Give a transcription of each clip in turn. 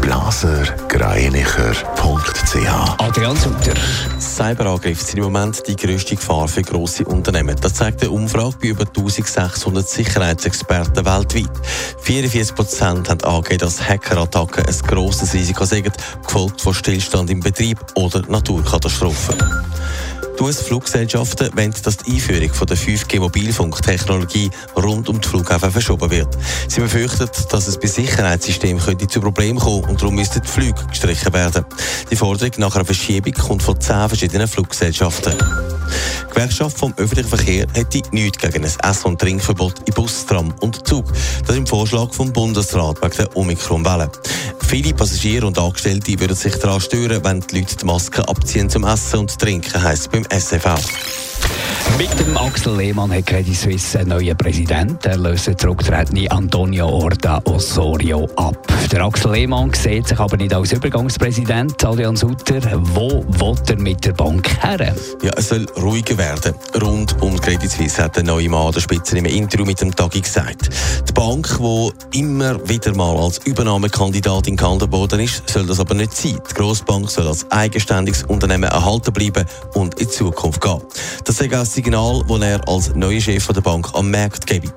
blasergreinicher.ch Adrian Sutter. Cyberangriffe sind im Moment die grösste Gefahr für grosse Unternehmen. Das zeigt eine Umfrage bei über 1600 Sicherheitsexperten weltweit. 44 Prozent haben angegeben, dass Hackerattacken ein grosses Risiko sind, gefolgt von Stillstand im Betrieb oder Naturkatastrophen. Die US-Fluggesellschaften wollen, dass die Einführung von der 5G-Mobilfunktechnologie rund um die Flughäfen verschoben wird. Sie befürchten, dass es bei Sicherheitssystemen könnte zu Problemen kommen und darum müssten die Flüge gestrichen werden. Die Forderung nach einer Verschiebung kommt von zehn verschiedenen Fluggesellschaften. Die Gewerkschaft vom öffentlichen Verkehr hätte nichts gegen ein Ess- und Trinkverbot in Bus, Tram und Zug. Das im Vorschlag vom Bundesrat wegen der Omikron-Welle. Viele Passagiere und Angestellte würden sich daran stören, wenn die Leute die Maske abziehen zum Essen und Trinken, heisst beim SFV. Mit dem Axel Lehmann hat Credit Suisse einen neuen Präsident. Er löst den zurücktretenden Antonio Orda Osorio ab. Der Axel Lehmann sieht sich aber nicht als Übergangspräsident. Adrian Sutter, wo will er mit der Bank her? Ja, es soll ruhiger werden. Rund um Credit Suisse hat der neue Mann der Spitze im Interview mit dem Tagi gesagt. Die Bank, die immer wieder mal als Übernahmekandidatin gehandelt worden ist, soll das aber nicht sein. Die Grossbank soll als eigenständiges Unternehmen erhalten bleiben und in Zukunft gehen. Das das Signal, das er als neuer Chef der Bank am Markt gebe.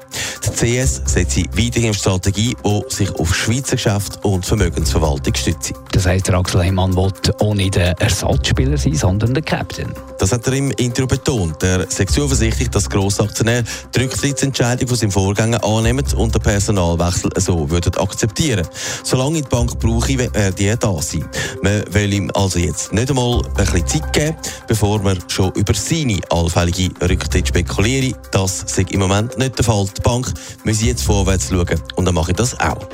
Die CS setzt weiterhin auf Strategie, die sich auf Schweizer Geschäft und Vermögensverwaltung stützt. Das heisst, der Axel Lehmann will auch nicht der Ersatzspieler sein, sondern der Captain. Das hat er im Interview betont. Er sagt zuversichtlich, dass Grossaktionär die Rücktrittsentscheidung von seinem Vorgänger annehmen und den Personalwechsel so würden akzeptieren. Solange die Bank brauche, werde er da sein. Man will ihm also jetzt nicht einmal ein bisschen Zeit geben, bevor man schon über seine allfällige Rücktritt spekuliere. Das ist im Moment nicht der Fall. Die Bank muss jetzt vorwärts schauen und dann mache ich das auch.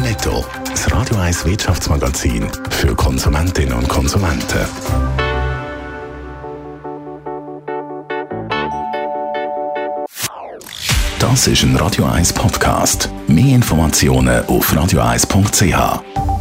Netto. Das Radio 1 Wirtschaftsmagazin für Konsumentinnen und Konsumenten. Das ist ein Radio 1 Podcast. Mehr Informationen auf radio1.ch.